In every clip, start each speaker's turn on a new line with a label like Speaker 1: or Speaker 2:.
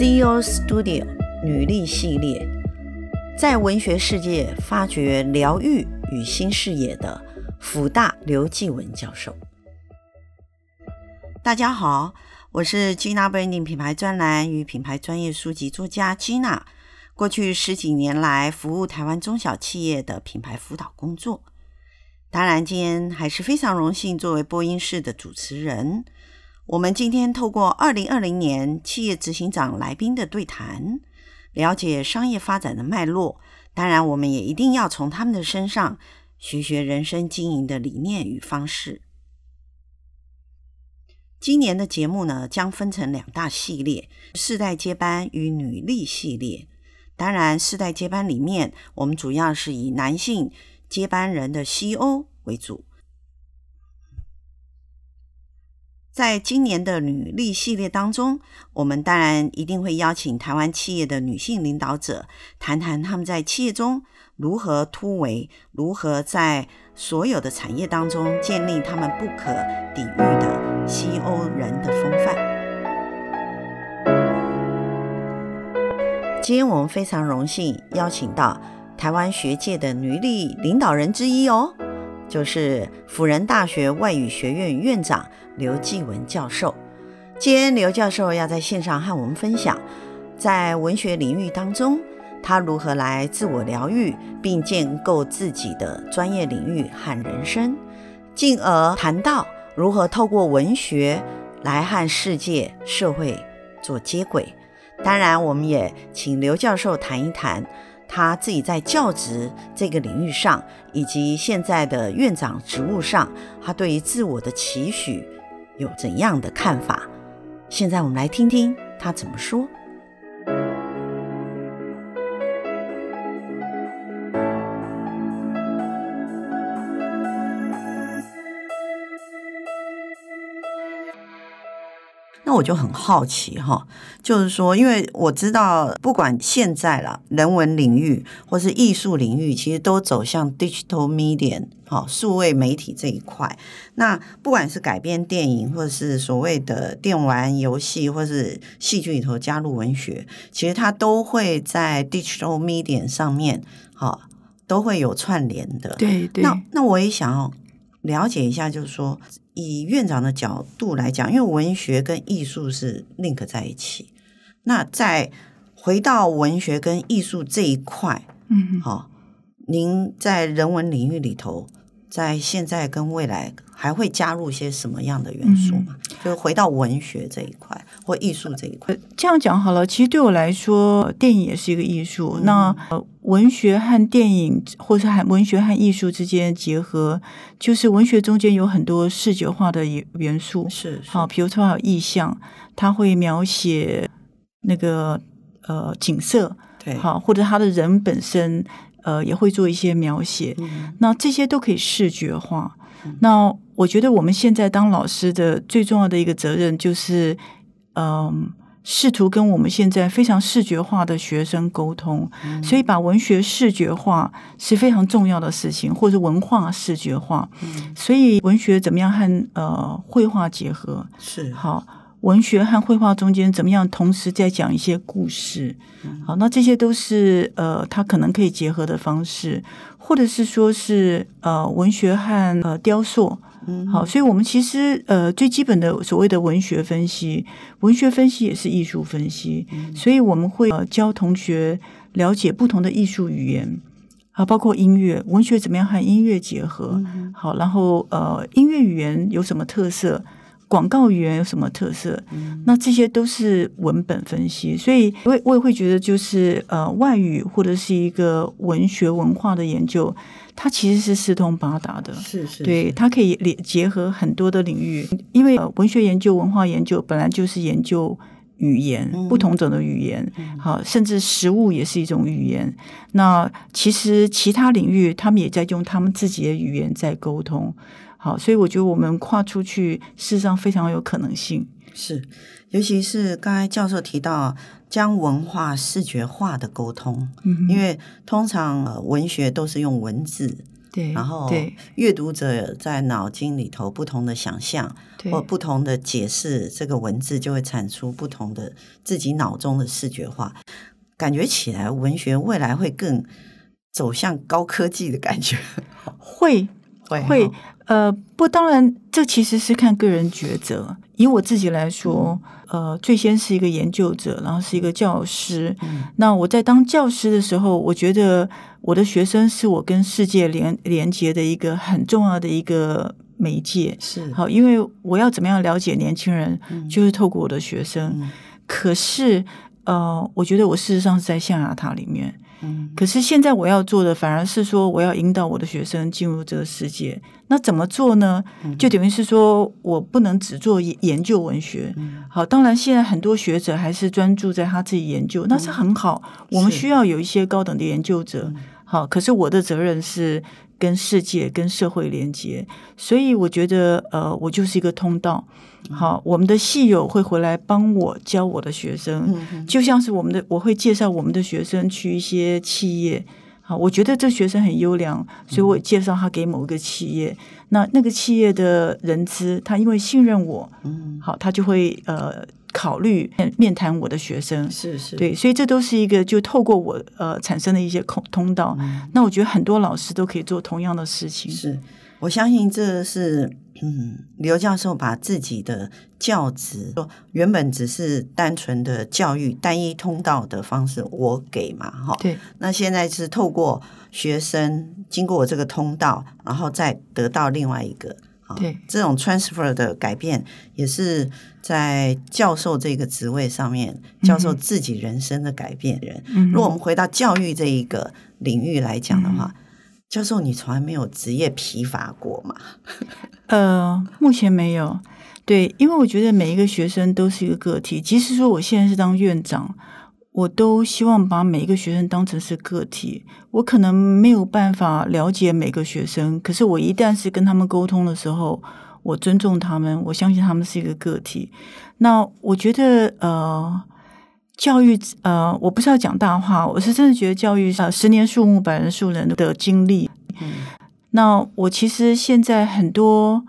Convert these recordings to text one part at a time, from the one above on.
Speaker 1: CEO Studio 女力系列，在文学世界发掘疗愈与新视野的辅大刘继文教授。大家好，我是 Gina Branding 品牌专栏与品牌专业书籍作家 Gina。过去十几年来，服务台湾中小企业的品牌辅导工作。当然，今天还是非常荣幸作为播音室的主持人。我们今天透过二零二零年企业执行长来宾的对谈，了解商业发展的脉络。当然，我们也一定要从他们的身上学学人生经营的理念与方式。今年的节目呢，将分成两大系列：世代接班与女力系列。当然，世代接班里面，我们主要是以男性接班人的 CEO 为主。在今年的女力系列当中，我们当然一定会邀请台湾企业的女性领导者，谈谈他们在企业中如何突围，如何在所有的产业当中建立他们不可抵御的西欧人的风范。今天我们非常荣幸邀请到台湾学界的女力领导人之一哦。就是辅仁大学外语学院院长刘继文教授。今天刘教授要在线上和我们分享，在文学领域当中，他如何来自我疗愈，并建构自己的专业领域和人生，进而谈到如何透过文学来和世界社会做接轨。当然，我们也请刘教授谈一谈。他自己在教职这个领域上，以及现在的院长职务上，他对于自我的期许有怎样的看法？现在我们来听听他怎么说。那我就很好奇哈，就是说，因为我知道，不管现在啦，人文领域或是艺术领域，其实都走向 digital media 哈，数位媒体这一块。那不管是改编电影，或者是所谓的电玩游戏，或是戏剧里头加入文学，其实它都会在 digital media 上面哈，都会有串联的。
Speaker 2: 对对。
Speaker 1: 那那我也想要了解一下，就是说。以院长的角度来讲，因为文学跟艺术是 link 在一起。那再回到文学跟艺术这一块，嗯，好、哦，您在人文领域里头，在现在跟未来还会加入些什么样的元素吗？嗯、就是回到文学这一块或艺术这一块。
Speaker 2: 这样讲好了，其实对我来说，电影也是一个艺术。嗯、那文学和电影，或是和文学和艺术之间结合，就是文学中间有很多视觉化的元素。
Speaker 1: 是，是
Speaker 2: 好，比如说有意象，它会描写那个呃景色，
Speaker 1: 对，
Speaker 2: 好，或者他的人本身，呃，也会做一些描写。嗯、那这些都可以视觉化。嗯、那我觉得我们现在当老师的最重要的一个责任就是，嗯、呃。试图跟我们现在非常视觉化的学生沟通，嗯、所以把文学视觉化是非常重要的事情，或者文化视觉化。嗯、所以文学怎么样和呃绘画结合？
Speaker 1: 是
Speaker 2: 好，文学和绘画中间怎么样同时在讲一些故事？嗯、好，那这些都是呃，它可能可以结合的方式，或者是说是呃，文学和呃雕塑。嗯，好，所以我们其实呃最基本的所谓的文学分析，文学分析也是艺术分析，嗯、所以我们会呃教同学了解不同的艺术语言啊，包括音乐，文学怎么样和音乐结合，嗯、好，然后呃音乐语言有什么特色，广告语言有什么特色，嗯、那这些都是文本分析，所以我我也会觉得就是呃外语或者是一个文学文化的研究。它其实是四通八达的，
Speaker 1: 是是，是，
Speaker 2: 对，它可以连结合很多的领域，因为文学研究、文化研究本来就是研究语言，嗯、不同种的语言，好，甚至食物也是一种语言。那其实其他领域，他们也在用他们自己的语言在沟通。好，所以我觉得我们跨出去，事实上非常有可能性。
Speaker 1: 是，尤其是刚才教授提到。将文化视觉化的沟通，因为通常文学都是用文字，
Speaker 2: 对，
Speaker 1: 然后阅读者在脑筋里头不同的想象或不同的解释，这个文字就会产出不同的自己脑中的视觉化，感觉起来文学未来会更走向高科技的感觉，
Speaker 2: 会 会会，呃，不，当然这其实是看个人抉择。以我自己来说，呃，最先是一个研究者，然后是一个教师。嗯、那我在当教师的时候，我觉得我的学生是我跟世界连连接的一个很重要的一个媒介。
Speaker 1: 是
Speaker 2: 好，因为我要怎么样了解年轻人，嗯、就是透过我的学生。嗯、可是，呃，我觉得我事实上是在象牙塔里面。嗯，可是现在我要做的反而是说，我要引导我的学生进入这个世界。那怎么做呢？就等于是说我不能只做研究文学。好，当然现在很多学者还是专注在他自己研究，那是很好。我们需要有一些高等的研究者。好，可是我的责任是跟世界、跟社会连接，所以我觉得，呃，我就是一个通道。好，我们的戏友会回来帮我教我的学生，就像是我们的，我会介绍我们的学生去一些企业。好，我觉得这学生很优良，所以我介绍他给某一个企业。那那个企业的人资，他因为信任我，好，他就会呃。考虑面谈我的学生
Speaker 1: 是是
Speaker 2: 对，所以这都是一个就透过我呃产生的一些通通道。嗯、那我觉得很多老师都可以做同样的事情。
Speaker 1: 是，我相信这是嗯刘教授把自己的教职说原本只是单纯的教育单一通道的方式，我给嘛哈。
Speaker 2: 对。
Speaker 1: 那现在是透过学生经过我这个通道，然后再得到另外一个。
Speaker 2: 对，
Speaker 1: 这种 transfer 的改变也是在教授这个职位上面，教授自己人生的改变人。嗯、如果我们回到教育这一个领域来讲的话，嗯、教授你从来没有职业疲乏过吗？
Speaker 2: 呃，目前没有。对，因为我觉得每一个学生都是一个个体，即使说我现在是当院长。我都希望把每一个学生当成是个体。我可能没有办法了解每个学生，可是我一旦是跟他们沟通的时候，我尊重他们，我相信他们是一个个体。那我觉得，呃，教育，呃，我不是要讲大话，我是真的觉得教育，呃，十年树木，百年树人的经历。嗯，那我其实现在很多。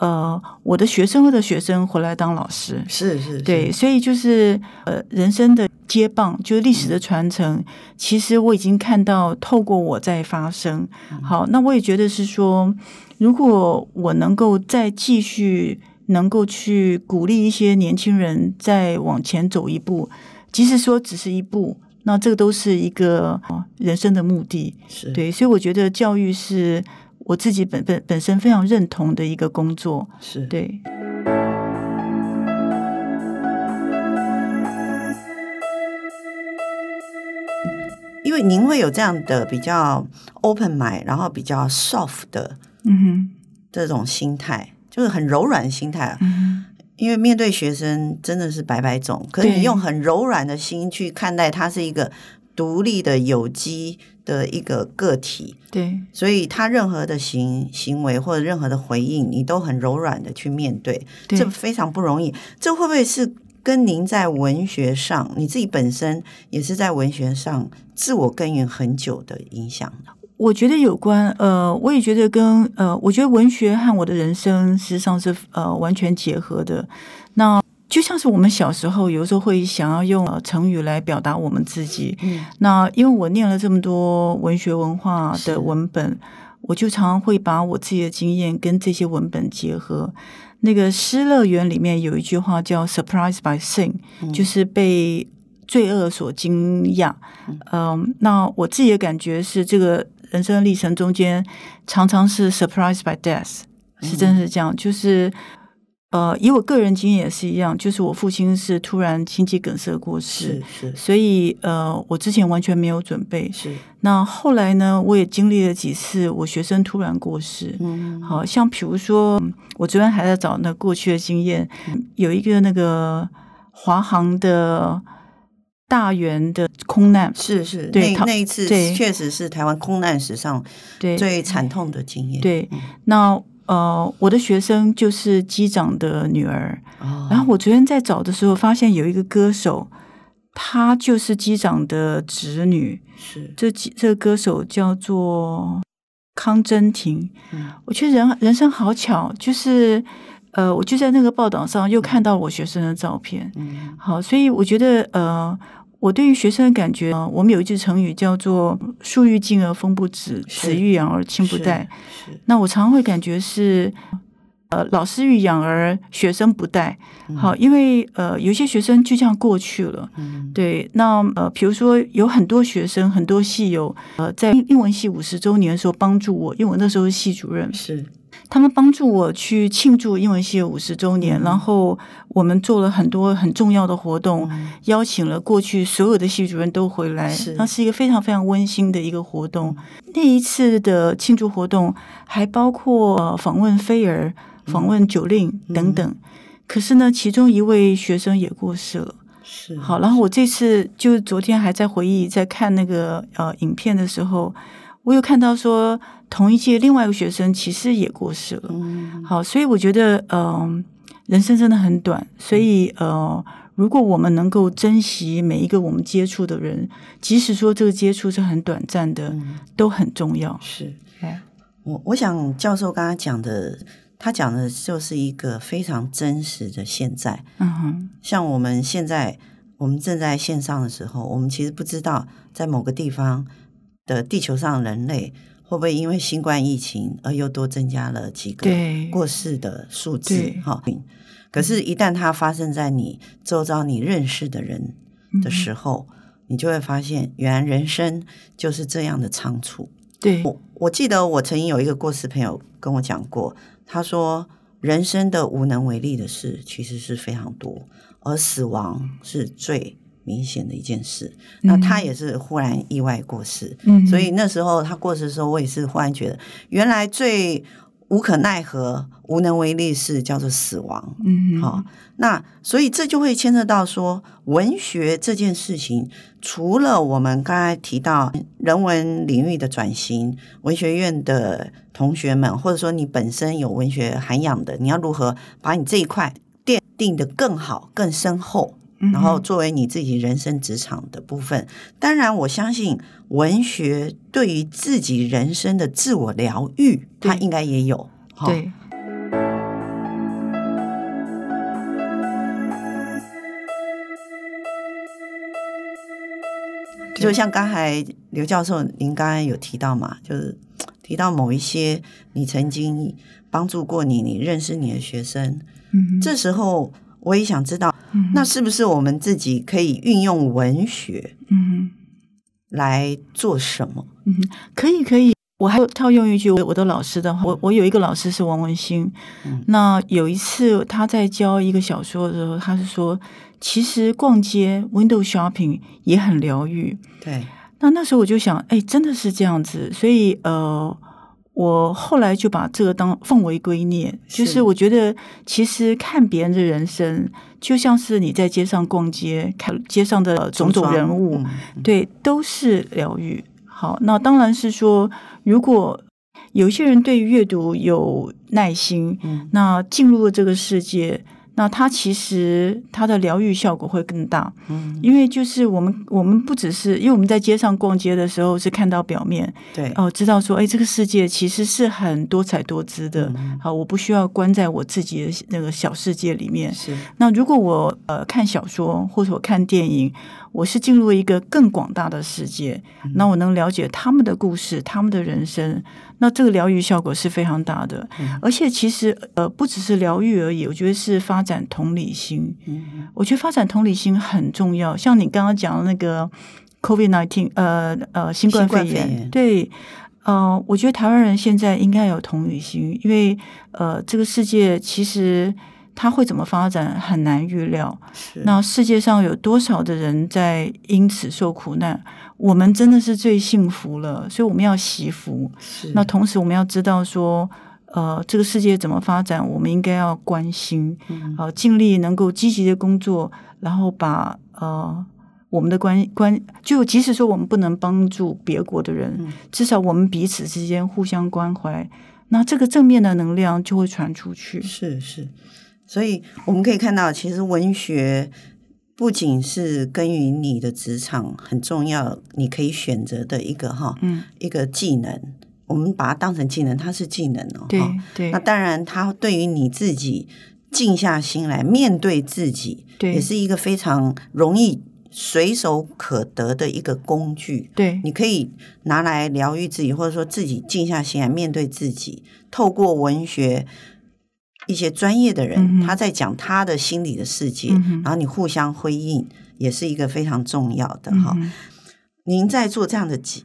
Speaker 2: 呃，我的学生或者学生回来当老师，
Speaker 1: 是是，是
Speaker 2: 对，所以就是呃，人生的接棒，就是历史的传承。嗯、其实我已经看到，透过我在发生。嗯、好，那我也觉得是说，如果我能够再继续，能够去鼓励一些年轻人再往前走一步，即使说只是一步，那这个都是一个人生的目的。
Speaker 1: 是
Speaker 2: 对，所以我觉得教育是。我自己本本本身非常认同的一个工作，
Speaker 1: 是
Speaker 2: 对。
Speaker 1: 因为您会有这样的比较 open mind，然后比较 soft 的，
Speaker 2: 嗯哼，
Speaker 1: 这种心态，就是很柔软的心态。嗯，因为面对学生真的是百百种，可是你用很柔软的心去看待他是一个独立的有机的一个个体，
Speaker 2: 对，
Speaker 1: 所以他任何的行行为或者任何的回应，你都很柔软的去面对，
Speaker 2: 对。
Speaker 1: 这非常不容易。这会不会是跟您在文学上，你自己本身也是在文学上自我耕耘很久的影响呢？
Speaker 2: 我觉得有关，呃，我也觉得跟呃，我觉得文学和我的人生实际上是呃完全结合的。那就像是我们小时候，有时候会想要用成语来表达我们自己。嗯，那因为我念了这么多文学文化的文本，我就常常会把我自己的经验跟这些文本结合。那个《失乐园》里面有一句话叫 “surprise by sin”，嗯，就是被罪恶所惊讶。嗯，呃，那我自己的感觉是，这个人生的历程中间常常是 “surprise by death”，是真的是这样，嗯，就是。呃，以我个人经验也是一样，就是我父亲是突然心肌梗塞过世，
Speaker 1: 是是，
Speaker 2: 所以呃，我之前完全没有准备。
Speaker 1: 是，
Speaker 2: 那后来呢，我也经历了几次我学生突然过世，嗯，好像比如说，我昨天还在找那过去的经验，有一个那个华航的大员的空难，
Speaker 1: 是是，
Speaker 2: 对，
Speaker 1: 那那一次确实是台湾空难史上最惨痛的经验。
Speaker 2: 对，那。呃，我的学生就是机长的女儿。哦、然后我昨天在找的时候，发现有一个歌手，她就是机长的侄女。
Speaker 1: 是，
Speaker 2: 这这个歌手叫做康真婷。
Speaker 1: 嗯，
Speaker 2: 我觉得人人生好巧，就是呃，我就在那个报道上又看到我学生的照片。
Speaker 1: 嗯，
Speaker 2: 好，所以我觉得呃。我对于学生的感觉，我们有一句成语叫做“树欲静而风不止，子欲养而亲不待”。那我常常会感觉是，呃，老师欲养而学生不待。好，因为呃，有些学生就这样过去了。
Speaker 1: 嗯，
Speaker 2: 对。那呃，比如说有很多学生，很多系友，呃，在英文系五十周年的时候帮助我，因为我那时候是系主任。
Speaker 1: 是。
Speaker 2: 他们帮助我去庆祝英文系的五十周年，嗯，然后我们做了很多很重要的活动，嗯，邀请了过去所有的系主任都回来，那是一个非常非常温馨的一个活动。那一次的庆祝活动还包括访问菲儿、访问九令等等，嗯。可是呢，其中一位学生也过世了。
Speaker 1: 是，
Speaker 2: 好，然后我这次就昨天还在回忆，在看那个呃影片的时候。我有看到说，同一届另外一个学生其实也过世了。
Speaker 1: 嗯，
Speaker 2: 好，所以我觉得，嗯、呃，人生真的很短，所以，呃，如果我们能够珍惜每一个我们接触的人，即使说这个接触是很短暂的，
Speaker 1: 嗯、
Speaker 2: 都很重要。
Speaker 1: 是，我我想教授刚刚讲的，他讲的就是一个非常真实的现在。
Speaker 2: 嗯哼，
Speaker 1: 像我们现在，我们正在线上的时候，我们其实不知道在某个地方。的地球上人类会不会因为新冠疫情而又多增加了几个过世的数字？哈，可是，一旦它发生在你周遭你认识的人的时候，嗯、你就会发现，原来人生就是这样的仓促。
Speaker 2: 对，
Speaker 1: 我我记得我曾经有一个过世朋友跟我讲过，他说，人生的无能为力的事其实是非常多，而死亡是最。明显的一件事，那他也是忽然意外过世，
Speaker 2: 嗯，
Speaker 1: 所以那时候他过世的时候，我也是忽然觉得，原来最无可奈何、无能为力是叫做死亡，
Speaker 2: 嗯，
Speaker 1: 好，那所以这就会牵涉到说，文学这件事情，除了我们刚才提到人文领域的转型，文学院的同学们，或者说你本身有文学涵养的，你要如何把你这一块奠定得更好、更深厚？然后作为你自己人生职场的部分，当然我相信文学对于自己人生的自我疗愈，它应该也有。
Speaker 2: 对，
Speaker 1: 就像刚才刘教授您刚才有提到嘛，就是提到某一些你曾经帮助过你、你认识你的学生，
Speaker 2: 嗯，
Speaker 1: 这时候。我也想知道，那是不是我们自己可以运用文学，
Speaker 2: 嗯，
Speaker 1: 来做什么？
Speaker 2: 嗯，可以，可以。我还套用一句我的老师的话，我我有一个老师是王文兴，
Speaker 1: 嗯，
Speaker 2: 那有一次他在教一个小说的时候，他是说，其实逛街 window shopping 也很疗愈。
Speaker 1: 对，
Speaker 2: 那那时候我就想，哎，真的是这样子，所以呃。我后来就把这个当奉为圭臬，就是我觉得其实看别人的人生，就像是你在街上逛街，看街上的种种人物，对，都是疗愈。好，那当然是说，如果有些人对于阅读有耐心，那进入了这个世界。那它其实它的疗愈效果会更大，
Speaker 1: 嗯，
Speaker 2: 因为就是我们我们不只是因为我们在街上逛街的时候是看到表面，
Speaker 1: 对。
Speaker 2: 哦，知道说哎，这个世界其实是很多彩多姿的，
Speaker 1: 嗯，
Speaker 2: 好，我不需要关在我自己的那个小世界里面。
Speaker 1: 是，
Speaker 2: 那如果我呃看小说或者我看电影，我是进入一个更广大的世界，嗯，那我能了解他们的故事，他们的人生。那这个疗愈效果是非常大的，
Speaker 1: 嗯、
Speaker 2: 而且其实呃不只是疗愈而已，我觉得是发展同理心。
Speaker 1: 嗯，
Speaker 2: 我觉得发展同理心很重要。像你刚刚讲的那个 COVID-19，呃呃新冠肺炎，肺炎对，呃，我觉得台湾人现在应该有同理心，因为呃这个世界其实。它会怎么发展很难预料。那世界上有多少的人在因此受苦难？我们真的是最幸福了，所以我们要惜福。那同时我们要知道说，呃，这个世界怎么发展，我们应该要关心，呃，尽力能够积极的工作，然后把呃我们的关关，就即使说我们不能帮助别国的人，至少我们彼此之间互相关怀，那这个正面的能量就会传出去。
Speaker 1: 是是。所以我们可以看到，其实文学不仅是耕耘你的职场很重要，你可以选择的一个哈，
Speaker 2: 嗯，
Speaker 1: 一个技能，我们把它当成技能，它是技能哦。
Speaker 2: 对对。
Speaker 1: 那当然，它对于你自己静下心来面对自己，
Speaker 2: 对，
Speaker 1: 也是一个非常容易随手可得的一个工具。
Speaker 2: 对，
Speaker 1: 你可以拿来疗愈自己，或者说自己静下心来面对自己。透过文学，一些专业的人，嗯、他在讲他的心理的世界，嗯、然后你互相辉映，也是一个非常重要的哈。嗯、您在做这样的几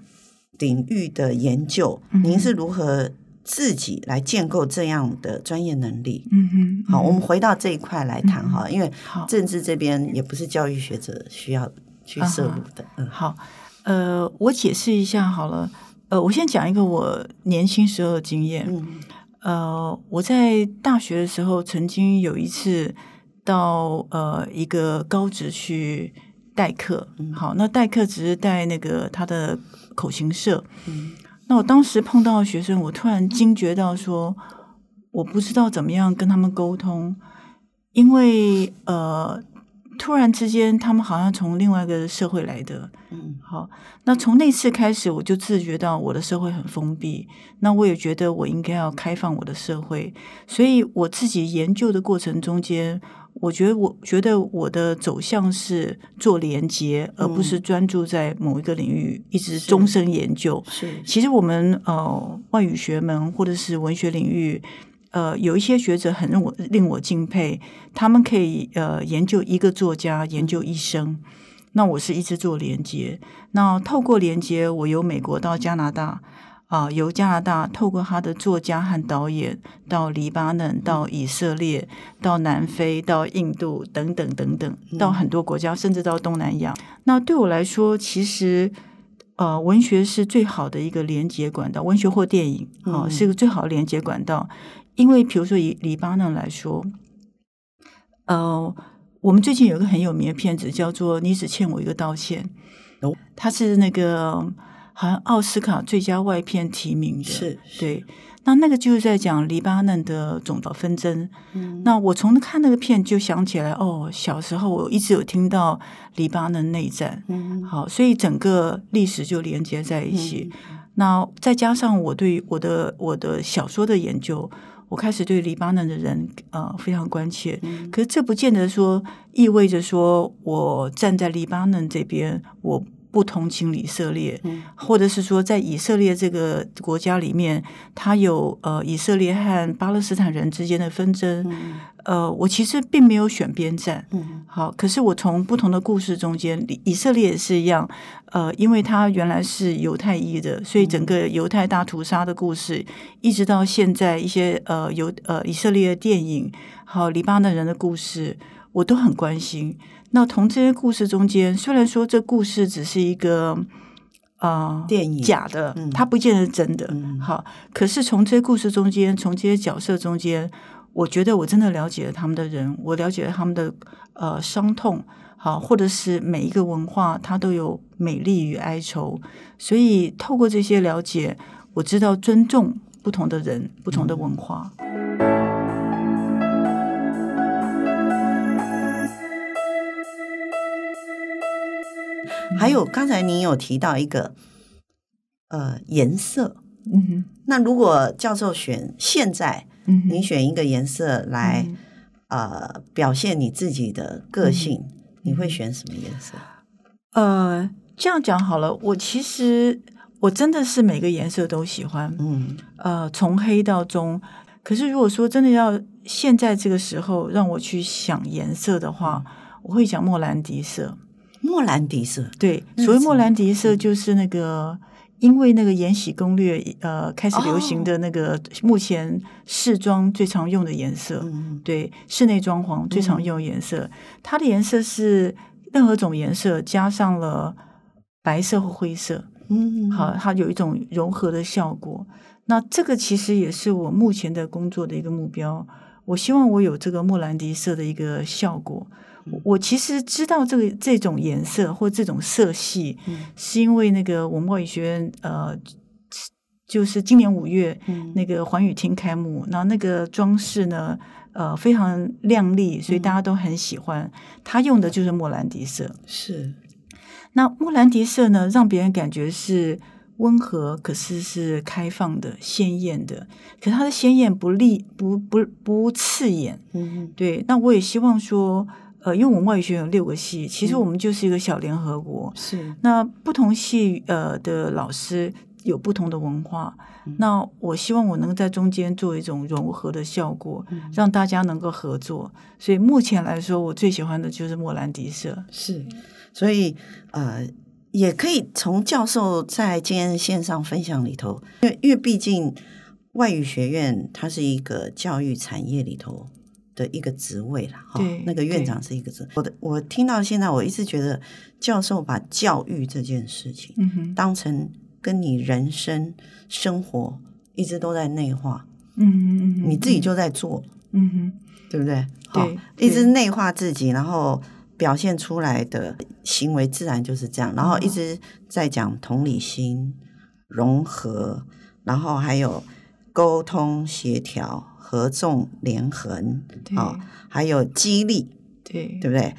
Speaker 1: 领域的研究，嗯、您是如何自己来建构这样的专业能力？
Speaker 2: 嗯哼，
Speaker 1: 好，我们回到这一块来谈哈，
Speaker 2: 嗯、
Speaker 1: 因为政治这边也不是教育学者需要去涉入的。嗯，
Speaker 2: 好，呃，我解释一下好了，呃，我先讲一个我年轻时候的经验。嗯，呃，我在大学的时候曾经有一次到呃一个高职去代课。嗯，好，那代课只是带那个他的。口琴社，嗯，那我当时碰到的学生，我突然惊觉到说，我不知道怎么样跟他们沟通，因为呃，突然之间他们好像从另外一个社会来的，嗯，好，那从那次开始，我就自觉到我的社会很封闭，那我也觉得我应该要开放我的社会，所以我自己研究的过程中间。我觉得，我觉得我的走向是做连接，而不是专注在某一个领域，嗯、一直终身研究。
Speaker 1: 是，是
Speaker 2: 其实我们呃外语学门或者是文学领域，呃有一些学者很让我令我敬佩，他们可以呃研究一个作家研究一生。那我是一直做连接，那透过连接，我由美国到加拿大。啊，由加拿大透过他的作家和导演到黎巴嫩，到以色列，到南非，到印度等等等等，到很多国家，甚至到东南亚。那对我来说，其实呃，文学是最好的一个连接管道，文学或电影啊，是一个最好的连接管道。因为，比如说以黎巴嫩来说，呃，我们最近有一个很有名的片子叫做《你只欠我一个道歉》，它是那个。好像奥斯卡最佳外片提名的，
Speaker 1: 是，是
Speaker 2: 对。那那个就是在讲黎巴嫩的种族纷争。嗯，那我从看那个片就想起来，哦，小时候我一直有听到黎巴嫩内战。嗯，好，所以整个历史就连接在一起。嗯，那再加上我对我的我的小说的研究，我开始对黎巴嫩的人呃非常关切。嗯，可是这不见得说意味着说我站在黎巴嫩这边，我。不同情以色列，或者是说，在以色列这个国家里面，他有呃以色列和巴勒斯坦人之间的纷争。呃，我其实并没有选边站。好，可是我从不同的故事中间，以色列也是一样。呃，因为他原来是犹太裔的，所以整个犹太大屠杀的故事，一直到现在一些呃犹呃以色列的电影，还有黎巴嫩人的故事，我都很关心。那从这些故事中间，虽然说这故事只是一个啊、呃、
Speaker 1: 电影
Speaker 2: 假的，嗯、它不见得是真的。嗯、好，可是从这些故事中间，从这些角色中间，我觉得我真的了解了他们的人，我了解了他们的呃伤痛，好，或者是每一个文化它都有美丽与哀愁，所以透过这些了解，我知道尊重不同的人、不同的文化。嗯
Speaker 1: 还有刚才您有提到一个呃颜色，嗯哼，那如果教授选现在，你选一个颜色来、嗯、呃表现你自己的个性，嗯、你会选什么颜色？
Speaker 2: 呃，这样讲好了，我其实我真的是每个颜色都喜欢，嗯，呃，从黑到棕。可是如果说真的要现在这个时候让我去想颜色的话，嗯、我会讲莫兰迪色。
Speaker 1: 莫兰迪色，
Speaker 2: 对，所谓莫兰迪色就是那个，因为那个《延禧攻略》呃开始流行的那个目前试装最常用的颜色，嗯、对，室内装潢最常用的颜色，嗯、它的颜色是任何种颜色加上了白色或灰色，嗯，好，它有一种融合的效果。那这个其实也是我目前的工作的一个目标，我希望我有这个莫兰迪色的一个效果。我其实知道这个这种颜色或这种色系，嗯、是因为那个我们外语学院呃，就是今年五月、嗯、那个环宇厅开幕，然后那个装饰呢呃非常亮丽，所以大家都很喜欢。他、嗯、用的就是莫兰迪色，
Speaker 1: 是。
Speaker 2: 那莫兰迪色呢，让别人感觉是温和，可是是开放的、鲜艳的。可是它的鲜艳不立不不不刺眼。嗯嗯，对。那我也希望说，呃，因为我们外语学院有六个系，其实我们就是一个小联合国。是、嗯。那不同系呃的老师有不同的文化，嗯、那我希望我能在中间做一种融合的效果，嗯、让大家能够合作。所以目前来说，我最喜欢的就是莫兰迪社。
Speaker 1: 是。所以呃。也可以从教授在今天线上分享里头，因为因为毕竟外语学院它是一个教育产业里头的一个职位了哈，那个院长是一个职。我的我听到现在，我一直觉得教授把教育这件事情，嗯哼，当成跟你人生生活一直都在内化，嗯哼嗯哼，你自己就在做，嗯哼，对不对？对，一直内化自己，然后。表现出来的行为自然就是这样，然后一直在讲同理心、融合，然后还有沟通、协调、合纵、连横，啊，还有激励，对，对不对？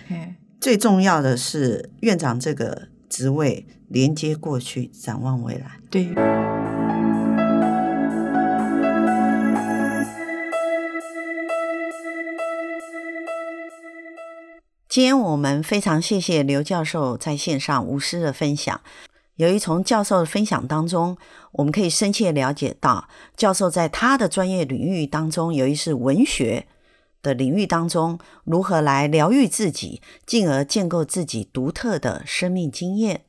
Speaker 1: 最重要的是院长这个职位，连接过去，展望未来，
Speaker 2: 对。
Speaker 1: 今天我们非常谢谢刘教授在线上无私的分享。由于从教授的分享当中，我们可以深切了解到，教授在他的专业领域当中，由于是文学的领域当中，如何来疗愈自己，进而建构自己独特的生命经验。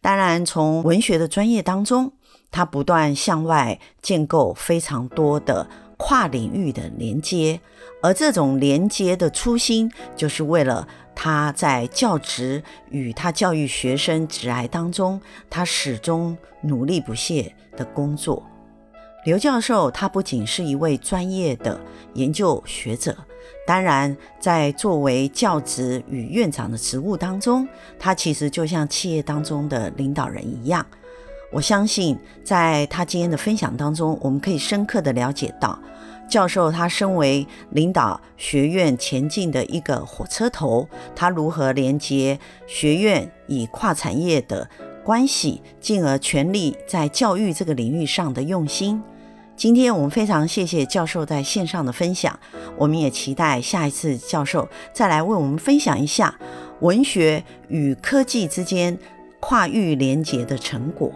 Speaker 1: 当然，从文学的专业当中，他不断向外建构非常多的跨领域的连接，而这种连接的初心，就是为了。他在教职与他教育学生职涯当中，他始终努力不懈的工作。刘教授他不仅是一位专业的研究学者，当然在作为教职与院长的职务当中，他其实就像企业当中的领导人一样。我相信，在他今天的分享当中，我们可以深刻的了解到。教授他身为领导学院前进的一个火车头，他如何连接学院与跨产业的关系，进而全力在教育这个领域上的用心。今天我们非常谢谢教授在线上的分享，我们也期待下一次教授再来为我们分享一下文学与科技之间跨域连接的成果。